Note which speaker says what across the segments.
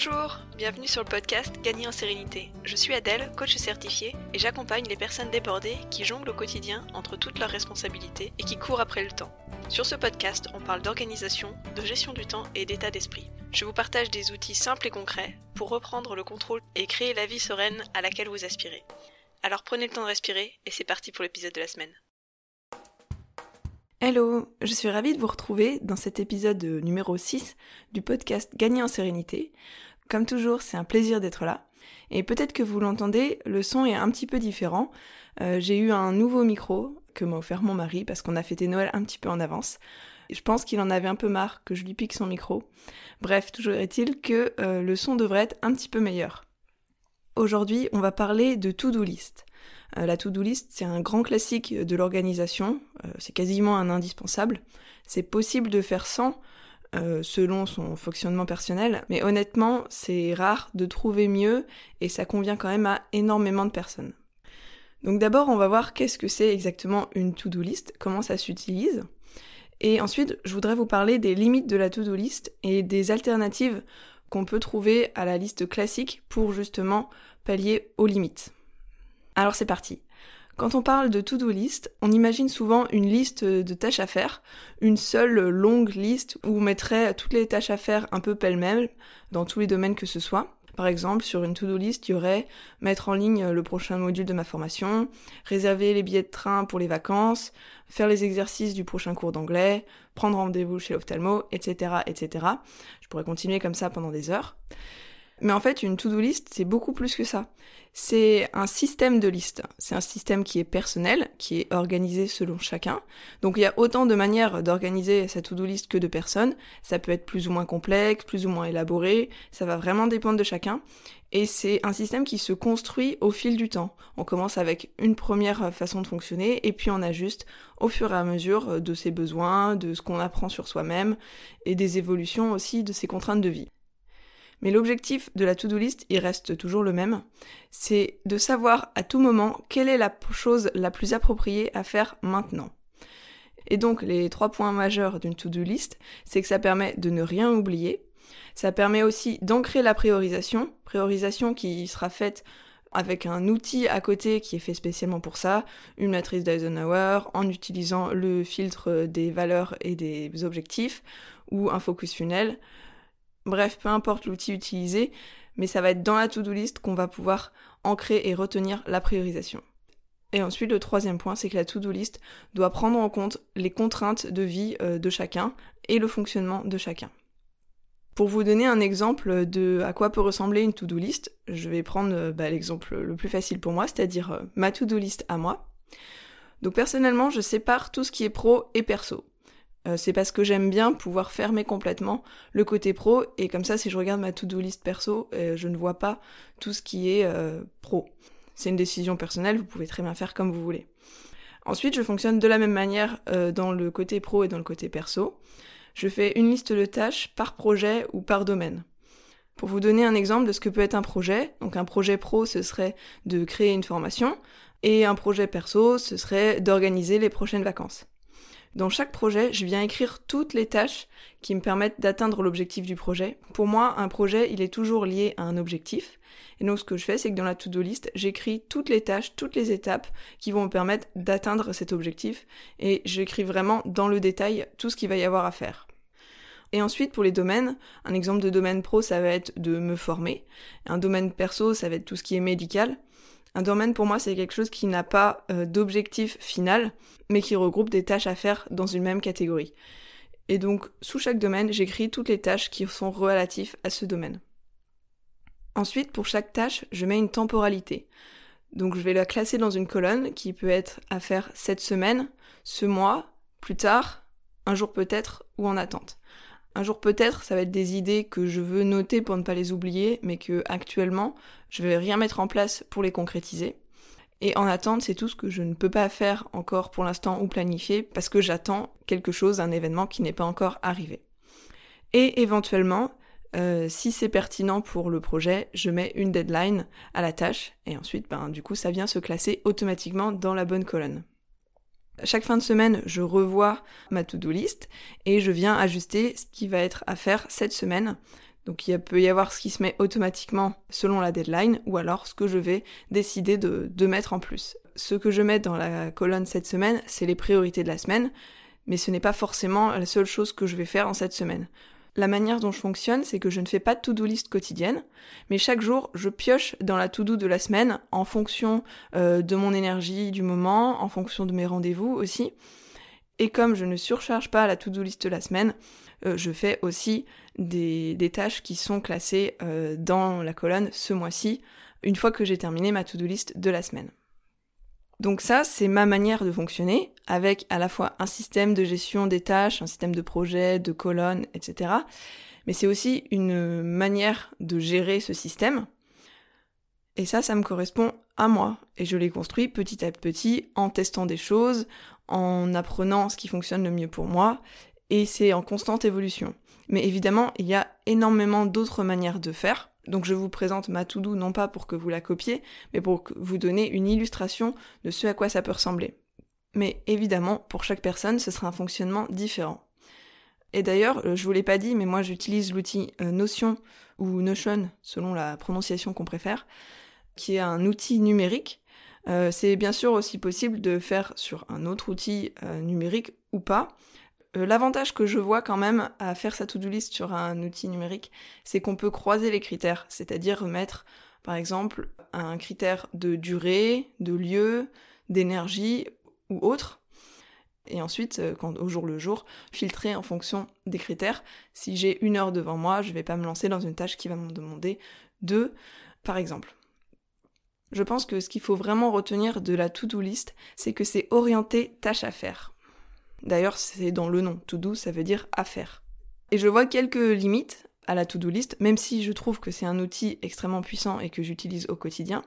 Speaker 1: Bonjour, bienvenue sur le podcast Gagner en sérénité. Je suis Adèle, coach certifié, et j'accompagne les personnes débordées qui jonglent au quotidien entre toutes leurs responsabilités et qui courent après le temps. Sur ce podcast, on parle d'organisation, de gestion du temps et d'état d'esprit. Je vous partage des outils simples et concrets pour reprendre le contrôle et créer la vie sereine à laquelle vous aspirez. Alors prenez le temps de respirer et c'est parti pour l'épisode de la semaine.
Speaker 2: Hello, je suis ravie de vous retrouver dans cet épisode numéro 6 du podcast Gagner en sérénité. Comme toujours, c'est un plaisir d'être là. Et peut-être que vous l'entendez, le son est un petit peu différent. Euh, j'ai eu un nouveau micro que m'a offert mon mari parce qu'on a fêté Noël un petit peu en avance. Je pense qu'il en avait un peu marre que je lui pique son micro. Bref, toujours est-il que euh, le son devrait être un petit peu meilleur. Aujourd'hui, on va parler de to-do list. Euh, la to-do list, c'est un grand classique de l'organisation, c'est quasiment un indispensable. C'est possible de faire sans, euh, selon son fonctionnement personnel, mais honnêtement, c'est rare de trouver mieux et ça convient quand même à énormément de personnes. Donc d'abord, on va voir qu'est-ce que c'est exactement une to-do list, comment ça s'utilise. Et ensuite, je voudrais vous parler des limites de la to-do list et des alternatives qu'on peut trouver à la liste classique pour justement pallier aux limites. Alors c'est parti. Quand on parle de to-do list, on imagine souvent une liste de tâches à faire, une seule longue liste où on mettrait toutes les tâches à faire un peu pêle-mêle dans tous les domaines que ce soit. Par exemple, sur une to-do list, il y aurait mettre en ligne le prochain module de ma formation, réserver les billets de train pour les vacances, faire les exercices du prochain cours d'anglais, prendre rendez-vous chez l'ophtalmo, etc., etc. Je pourrais continuer comme ça pendant des heures. Mais en fait, une to-do list, c'est beaucoup plus que ça. C'est un système de listes. C'est un système qui est personnel, qui est organisé selon chacun. Donc il y a autant de manières d'organiser sa to-do list que de personnes. Ça peut être plus ou moins complexe, plus ou moins élaboré. Ça va vraiment dépendre de chacun. Et c'est un système qui se construit au fil du temps. On commence avec une première façon de fonctionner et puis on ajuste au fur et à mesure de ses besoins, de ce qu'on apprend sur soi-même et des évolutions aussi de ses contraintes de vie. Mais l'objectif de la to-do list, il reste toujours le même. C'est de savoir à tout moment quelle est la chose la plus appropriée à faire maintenant. Et donc, les trois points majeurs d'une to-do list, c'est que ça permet de ne rien oublier. Ça permet aussi d'ancrer la priorisation, priorisation qui sera faite avec un outil à côté qui est fait spécialement pour ça, une matrice d'Eisenhower, en utilisant le filtre des valeurs et des objectifs, ou un focus funnel. Bref, peu importe l'outil utilisé, mais ça va être dans la to-do list qu'on va pouvoir ancrer et retenir la priorisation. Et ensuite, le troisième point, c'est que la to-do list doit prendre en compte les contraintes de vie euh, de chacun et le fonctionnement de chacun. Pour vous donner un exemple de à quoi peut ressembler une to-do list, je vais prendre euh, bah, l'exemple le plus facile pour moi, c'est-à-dire euh, ma to-do list à moi. Donc personnellement, je sépare tout ce qui est pro et perso. Euh, c'est parce que j'aime bien pouvoir fermer complètement le côté pro et comme ça si je regarde ma to-do list perso, euh, je ne vois pas tout ce qui est euh, pro. C'est une décision personnelle, vous pouvez très bien faire comme vous voulez. Ensuite, je fonctionne de la même manière dans le côté pro et dans le côté perso. Je fais une liste de tâches par projet ou par domaine. Pour vous donner un exemple de ce que peut être un projet, donc un projet pro, ce serait de créer une formation, et un projet perso, ce serait d'organiser les prochaines vacances. Dans chaque projet, je viens écrire toutes les tâches qui me permettent d'atteindre l'objectif du projet. Pour moi, un projet, il est toujours lié à un objectif. Et donc ce que je fais, c'est que dans la to-do list, j'écris toutes les tâches, toutes les étapes qui vont me permettre d'atteindre cet objectif. Et j'écris vraiment dans le détail tout ce qu'il va y avoir à faire. Et ensuite, pour les domaines, un exemple de domaine pro, ça va être de me former. Un domaine perso, ça va être tout ce qui est médical. Un domaine pour moi c'est quelque chose qui n'a pas euh, d'objectif final, mais qui regroupe des tâches à faire dans une même catégorie. Et donc sous chaque domaine, j'écris toutes les tâches qui sont relatives à ce domaine. Ensuite, pour chaque tâche, je mets une temporalité. Donc je vais la classer dans une colonne qui peut être à faire cette semaine, ce mois, plus tard, un jour peut-être ou en attente. Un jour peut-être, ça va être des idées que je veux noter pour ne pas les oublier, mais que actuellement, je vais rien mettre en place pour les concrétiser. Et en attente, c'est tout ce que je ne peux pas faire encore pour l'instant ou planifier parce que j'attends quelque chose, un événement qui n'est pas encore arrivé. Et éventuellement, euh, si c'est pertinent pour le projet, je mets une deadline à la tâche et ensuite, ben, du coup, ça vient se classer automatiquement dans la bonne colonne. Chaque fin de semaine, je revois ma to-do list et je viens ajuster ce qui va être à faire cette semaine. Donc il peut y avoir ce qui se met automatiquement selon la deadline ou alors ce que je vais décider de, mettre en plus. Ce que je mets dans la colonne cette semaine, c'est les priorités de la semaine, mais ce n'est pas forcément la seule chose que je vais faire en cette semaine. La manière dont je fonctionne, c'est que je ne fais pas de to-do list quotidienne, mais chaque jour, je pioche dans la to-do de la semaine en fonction euh, de mon énergie du moment, en fonction de mes rendez-vous aussi. Et comme je ne surcharge pas la to-do list de la semaine, euh, je fais aussi des, tâches qui sont classées euh, dans la colonne ce mois-ci, une fois que j'ai terminé ma to-do list de la semaine. Donc ça, c'est ma manière de fonctionner, avec à la fois un système de gestion des tâches, un système de projet, de colonnes, etc. Mais c'est aussi une manière de gérer ce système. Et ça, ça me correspond à moi. Et je l'ai construit petit à petit en testant des choses, en apprenant ce qui fonctionne le mieux pour moi, et c'est en constante évolution. Mais évidemment, il y a énormément d'autres manières de faire. Donc je vous présente ma to-do non pas pour que vous la copiez, mais pour vous donner une illustration de ce à quoi ça peut ressembler. Mais évidemment, pour chaque personne, ce sera un fonctionnement différent. Et d'ailleurs, euh, je vous l'ai pas dit, mais moi j'utilise l'outil euh, Notion ou Notion, selon la prononciation qu'on préfère, qui est un outil numérique. Euh, c'est bien sûr aussi possible de faire sur un autre outil numérique ou pas. Euh, l'avantage que je vois quand même à faire sa to-do list sur un outil numérique, c'est qu'on peut croiser les critères, c'est-à-dire remettre par exemple un critère de durée, de lieu, d'énergie ou autre. Et ensuite, euh, au jour le jour, filtrer en fonction des critères. Si j'ai une heure devant moi, je vais pas me lancer dans une tâche qui va me demander deux, par exemple. Je pense que ce qu'il faut vraiment retenir de la to-do list, c'est que c'est orienté tâche à faire. D'ailleurs, c'est dans le nom. To do, ça veut dire à faire. Et je vois quelques limites à la to-do list, même si je trouve que c'est un outil extrêmement puissant et que j'utilise au quotidien.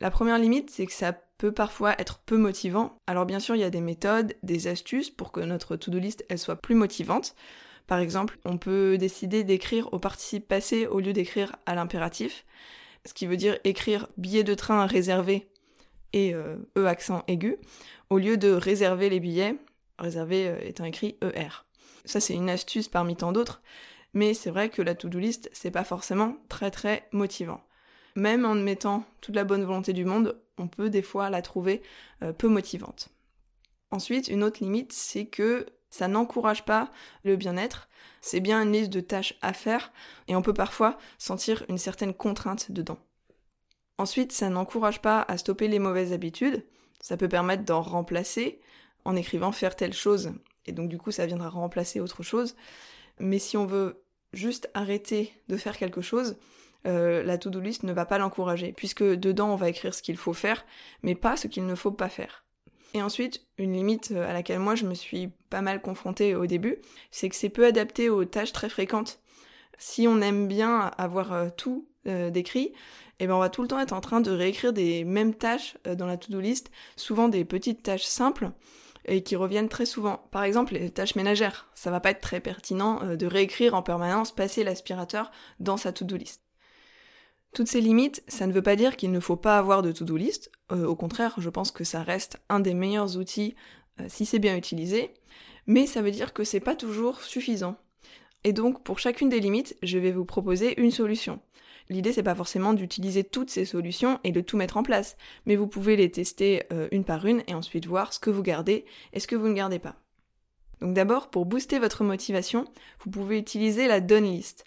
Speaker 2: La première limite, c'est que ça peut parfois être peu motivant. Alors bien sûr, il y a des méthodes, des astuces pour que notre to-do list soit plus motivante. Par exemple, on peut décider d'écrire au participe passé au lieu d'écrire à l'impératif, ce qui veut dire écrire billet de train réservé et euh, E accent aigu, au lieu de réserver les billets réservé euh, étant écrit ER. Ça, c'est une astuce parmi tant d'autres, mais c'est vrai que la to-do list, c'est pas forcément très très motivant. Même en mettant toute la bonne volonté du monde, on peut des fois la trouver euh, peu motivante. Ensuite, une autre limite, c'est que ça n'encourage pas le bien-être. C'est bien une liste de tâches à faire et on peut parfois sentir une certaine contrainte dedans. Ensuite, ça n'encourage pas à stopper les mauvaises habitudes. Ça peut permettre d'en remplacer, en écrivant faire telle chose. Et donc du coup, ça viendra remplacer autre chose. Mais si on veut juste arrêter de faire quelque chose, euh, la to-do list ne va pas l'encourager, puisque dedans on va écrire ce qu'il faut faire, mais pas ce qu'il ne faut pas faire. Et ensuite, une limite euh, à laquelle moi je me suis pas mal confrontée au début, c'est que c'est peu adapté aux tâches très fréquentes. Si on aime bien avoir euh, tout décrit, eh ben on va tout le temps être en train de réécrire des mêmes tâches dans la to-do list, souvent des petites tâches simples, et qui reviennent très souvent. Par exemple, les tâches ménagères. Ça va pas être très pertinent euh, de réécrire en permanence, passer l'aspirateur dans sa to-do list. Toutes ces limites, ça ne veut pas dire qu'il ne faut pas avoir de to-do list. Euh, au contraire, je pense que ça reste un des meilleurs outils euh, si c'est bien utilisé. Mais ça veut dire que c'est pas toujours suffisant. Et donc, pour chacune des limites, je vais vous proposer une solution. L'idée, c'est pas forcément d'utiliser toutes ces solutions et de tout mettre en place, mais vous pouvez les tester euh, une par une et ensuite voir ce que vous gardez et ce que vous ne gardez pas. Donc d'abord, pour booster votre motivation, vous pouvez utiliser la done list.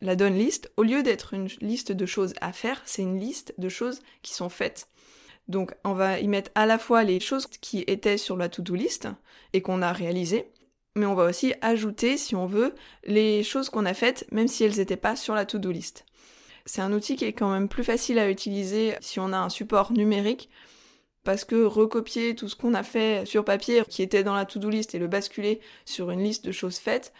Speaker 2: La done list, au lieu d'être une liste de choses à faire, c'est une liste de choses qui sont faites. Donc on va y mettre à la fois les choses qui étaient sur la to-do list et qu'on a réalisées, mais on va aussi ajouter, si on veut, les choses qu'on a faites, même si elles n'étaient pas sur la to-do list. C'est un outil qui est quand même plus facile à utiliser si on a un support numérique parce que recopier tout ce qu'on a fait sur papier qui était dans la to-do list et le basculer sur une liste de choses faites,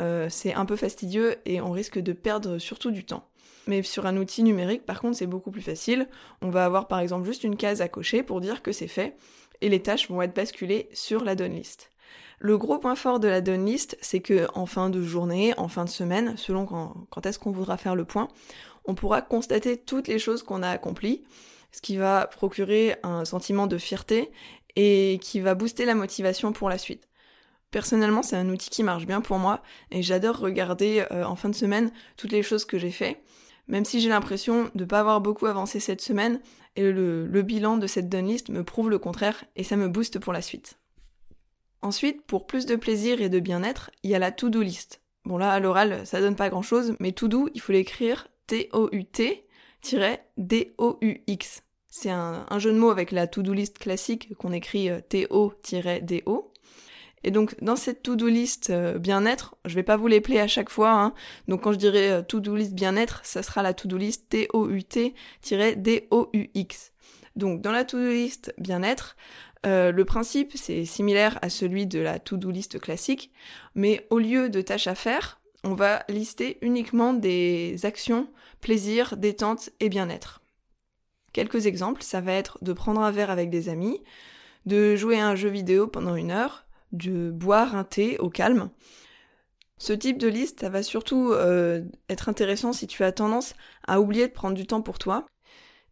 Speaker 2: euh, c'est un peu fastidieux et on risque de perdre surtout du temps. Mais sur un outil numérique, par contre, c'est beaucoup plus facile. On va avoir par exemple juste une case à cocher pour dire que c'est fait et les tâches vont être basculées sur la done list. Le gros point fort de la done list, c'est que en fin de journée, en fin de semaine, selon quand est-ce qu'on voudra faire le point, on pourra constater toutes les choses qu'on a accomplies, ce qui va procurer un sentiment de fierté et qui va booster la motivation pour la suite. Personnellement, c'est un outil qui marche bien pour moi et j'adore regarder euh, en fin de semaine toutes les choses que j'ai fait. Même si j'ai l'impression de ne pas avoir beaucoup avancé cette semaine, et le, bilan de cette done list me prouve le contraire et ça me booste pour la suite. Ensuite, pour plus de plaisir et de bien-être, il y a la to-do list. Bon là, à l'oral, ça donne pas grand-chose, mais to-do, il faut l'écrire T-O-U-T-D-O-U-X. C'est un, jeu de mots avec la to-do list classique qu'on écrit euh, T-O-D-O. Et donc dans cette to-do list euh, bien-être, je vais pas vous les plaire à chaque fois, hein. donc quand je dirai euh, to-do list bien-être, ça sera la to-do list T-O-U-T-D-O-U-X. Donc dans la to-do list bien-être, euh, le principe c'est similaire à celui de la to-do list classique, mais au lieu de tâches à faire, on va lister uniquement des actions, plaisir, détente et bien-être. Quelques exemples, ça va être de prendre un verre avec des amis, de jouer à un jeu vidéo pendant une heure, de boire un thé au calme. Ce type de liste, ça va surtout euh, être intéressant si tu as tendance à oublier de prendre du temps pour toi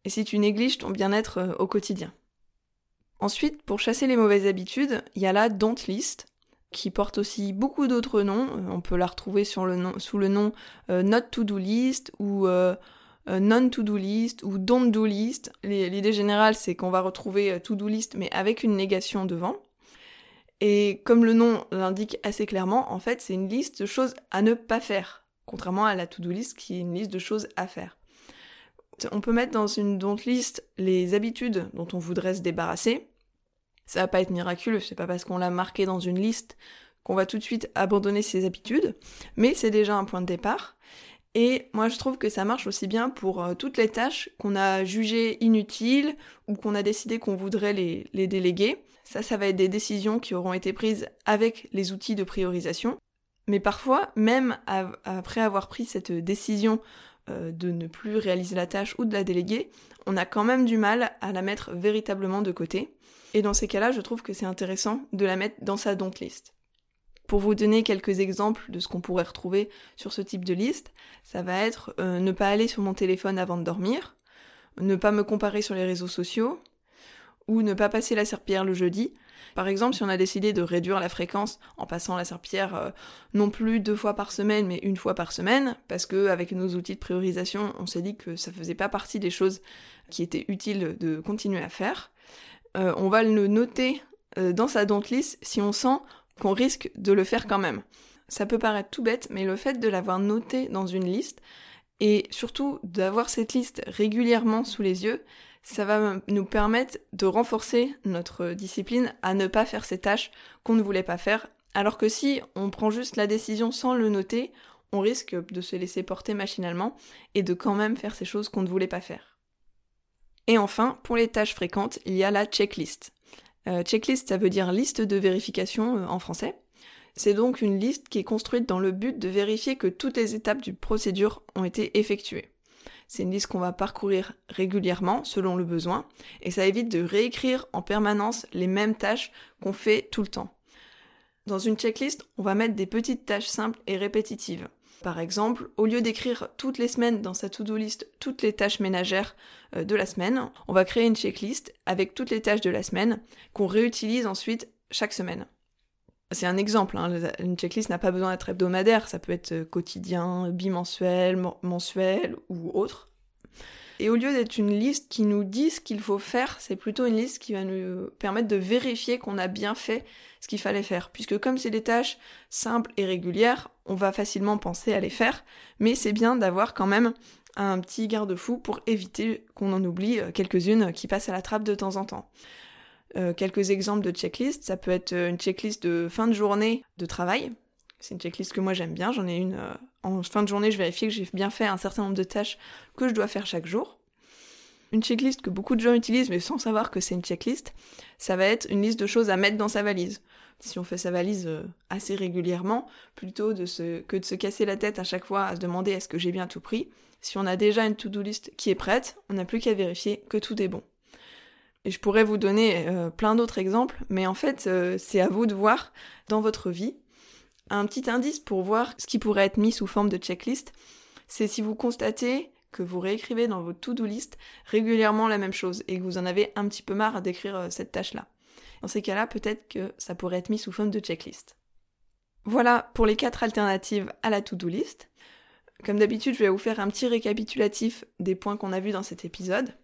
Speaker 2: et si tu négliges ton bien-être euh, au quotidien. Ensuite, pour chasser les mauvaises habitudes, il y a la don't list qui porte aussi beaucoup d'autres noms. Euh, on peut la retrouver sous le nom not to do list ou non to do list ou don't do list. L'idée générale, c'est qu'on va retrouver to do list mais avec une négation devant. Et comme le nom l'indique assez clairement, en fait, c'est une liste de choses à ne pas faire, contrairement à la to-do list qui est une liste de choses à faire. On peut mettre dans une don't list les habitudes dont on voudrait se débarrasser. Ça va pas être miraculeux, c'est pas parce qu'on l'a marqué dans une liste qu'on va tout de suite abandonner ses habitudes, mais c'est déjà un point de départ. Et moi, je trouve que ça marche aussi bien pour euh, toutes les tâches qu'on a jugées inutiles ou qu'on a décidé qu'on voudrait les, déléguer. Ça, ça va être des décisions qui auront été prises avec les outils de priorisation. Mais parfois, même après avoir pris cette décision euh, de ne plus réaliser la tâche ou de la déléguer, on a quand même du mal à la mettre véritablement de côté. Et dans ces cas-là, je trouve que c'est intéressant de la mettre dans sa don't list. Pour vous donner quelques exemples de ce qu'on pourrait retrouver sur ce type de liste, ça va être euh, ne pas aller sur mon téléphone avant de dormir, ne pas me comparer sur les réseaux sociaux, ou ne pas passer la serpillère le jeudi. Par exemple, si on a décidé de réduire la fréquence en passant la serpillère euh, non plus deux fois par semaine, mais une fois par semaine, parce que avec nos outils de priorisation, on s'est dit que ça faisait pas partie des choses qui étaient utiles de continuer à faire, euh, on va le noter dans sa don't list si on sent qu'on risque de le faire quand même. Ça peut paraître tout bête, mais le fait de l'avoir noté dans une liste, et surtout d'avoir cette liste régulièrement sous les yeux, ça va nous permettre de renforcer notre discipline à ne pas faire ces tâches qu'on ne voulait pas faire, alors que si on prend juste la décision sans le noter, on risque de se laisser porter machinalement et de quand même faire ces choses qu'on ne voulait pas faire. Et enfin, pour les tâches fréquentes, il y a la checklist. Euh, checklist, ça veut dire liste de vérification euh, en français. C'est donc une liste qui est construite dans le but de vérifier que toutes les étapes du procédure ont été effectuées. C'est une liste qu'on va parcourir régulièrement selon le besoin et ça évite de réécrire en permanence les mêmes tâches qu'on fait tout le temps. Dans une checklist, on va mettre des petites tâches simples et répétitives. Par exemple, au lieu d'écrire toutes les semaines dans sa to-do list toutes les tâches ménagères euh, de la semaine, on va créer une checklist avec toutes les tâches de la semaine qu'on réutilise ensuite chaque semaine. C'est un exemple, hein, une checklist n'a pas besoin d'être hebdomadaire, ça peut être quotidien, bimensuel, mensuel ou autre. Et au lieu d'être une liste qui nous dit ce qu'il faut faire, c'est plutôt une liste qui va nous permettre de vérifier qu'on a bien fait ce qu'il fallait faire. Puisque comme c'est des tâches simples et régulières, on va facilement penser à les faire, mais c'est bien d'avoir quand même un petit garde-fou pour éviter qu'on en oublie euh, quelques-unes qui passent à la trappe de temps en temps. Euh, quelques exemples de checklist, ça peut être une checklist de fin de journée de travail. C'est une checklist que moi j'aime bien, j'en ai une euh, en fin de journée, je vérifie que j'ai bien fait un certain nombre de tâches que je dois faire chaque jour. Une checklist que beaucoup de gens utilisent, mais sans savoir que c'est une checklist, ça va être une liste de choses à mettre dans sa valise. Si on fait sa valise euh, assez régulièrement, plutôt que de se casser la tête à chaque fois à se demander est-ce que j'ai bien tout pris, si on a déjà une to-do list qui est prête, on n'a plus qu'à vérifier que tout est bon. Et je pourrais vous donner euh, plein d'autres exemples, mais en fait, c'est à vous de voir dans votre vie un petit indice pour voir ce qui pourrait être mis sous forme de checklist, c'est si vous constatez que vous réécrivez dans votre to-do list régulièrement la même chose et que vous en avez un petit peu marre d'écrire euh, cette tâche-là. Dans ces cas-là, peut-être que ça pourrait être mis sous forme de checklist. Voilà pour les quatre alternatives à la to-do list. Comme d'habitude, je vais vous faire un petit récapitulatif des points qu'on a vus dans cet épisode.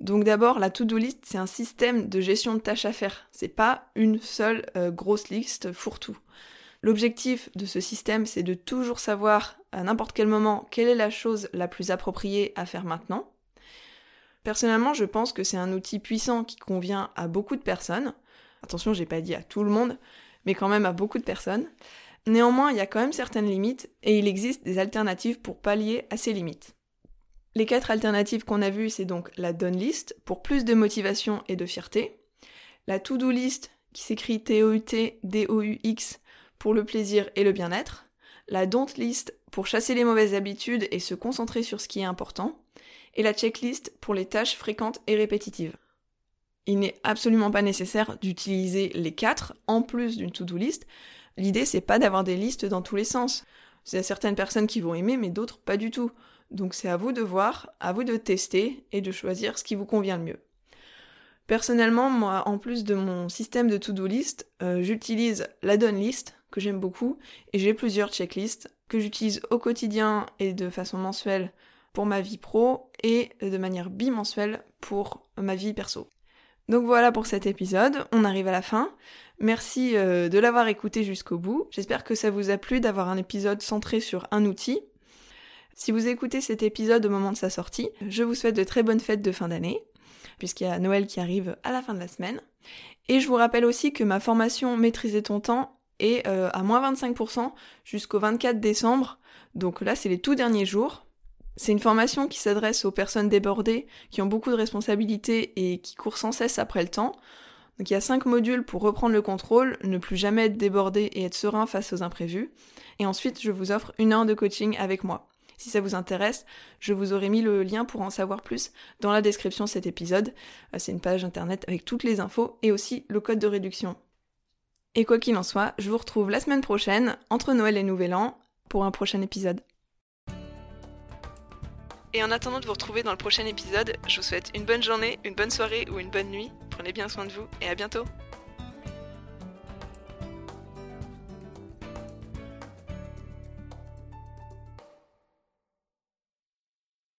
Speaker 2: Donc d'abord, la to-do list, c'est un système de gestion de tâches à faire. C'est pas une seule euh, grosse liste fourre-tout. L'objectif de ce système, c'est de toujours savoir à n'importe quel moment quelle est la chose la plus appropriée à faire maintenant. Personnellement, je pense que c'est un outil puissant qui convient à beaucoup de personnes. Attention, j'ai pas dit à tout le monde, mais quand même à beaucoup de personnes. Néanmoins, il y a quand même certaines limites et il existe des alternatives pour pallier à ces limites. Les quatre alternatives qu'on a vues, c'est donc la done list pour plus de motivation et de fierté, la to-do list qui s'écrit T-O-U-T D-O-U-X pour le plaisir et le bien-être, la don't list pour chasser les mauvaises habitudes et se concentrer sur ce qui est important, et la checklist pour les tâches fréquentes et répétitives. Il n'est absolument pas nécessaire d'utiliser les quatre en plus d'une to-do list. L'idée c'est pas d'avoir des listes dans tous les sens. Y a certaines personnes qui vont aimer, mais d'autres pas du tout. Donc c'est à vous de voir, à vous de tester et de choisir ce qui vous convient le mieux. Personnellement, moi, en plus de mon système de to-do list, euh, j'utilise la done list, que j'aime beaucoup, et j'ai plusieurs checklists que j'utilise au quotidien et de façon mensuelle pour ma vie pro et de manière bimensuelle pour ma vie perso. Donc voilà pour cet épisode, on arrive à la fin. Merci euh, de l'avoir écouté jusqu'au bout. J'espère que ça vous a plu d'avoir un épisode centré sur un outil. Si vous écoutez cet épisode au moment de sa sortie, je vous souhaite de très bonnes fêtes de fin d'année, puisqu'il y a Noël qui arrive à la fin de la semaine. Et je vous rappelle aussi que ma formation Maîtriser ton temps est euh, à moins 25% jusqu'au 24 décembre. Donc là, c'est les tout derniers jours. C'est une formation qui s'adresse aux personnes débordées, qui ont beaucoup de responsabilités et qui courent sans cesse après le temps. Donc il y a cinq modules pour reprendre le contrôle, ne plus jamais être débordé et être serein face aux imprévus. Et ensuite, je vous offre une heure de coaching avec moi. Si ça vous intéresse, je vous aurai mis le lien pour en savoir plus dans la description de cet épisode. Euh, c'est une page internet avec toutes les infos et aussi le code de réduction. Et quoi qu'il en soit, je vous retrouve la semaine prochaine, entre Noël et Nouvel An, pour un prochain épisode.
Speaker 1: Et en attendant de vous retrouver dans le prochain épisode, je vous souhaite une bonne journée, une bonne soirée ou une bonne nuit. Prenez bien soin de vous et à bientôt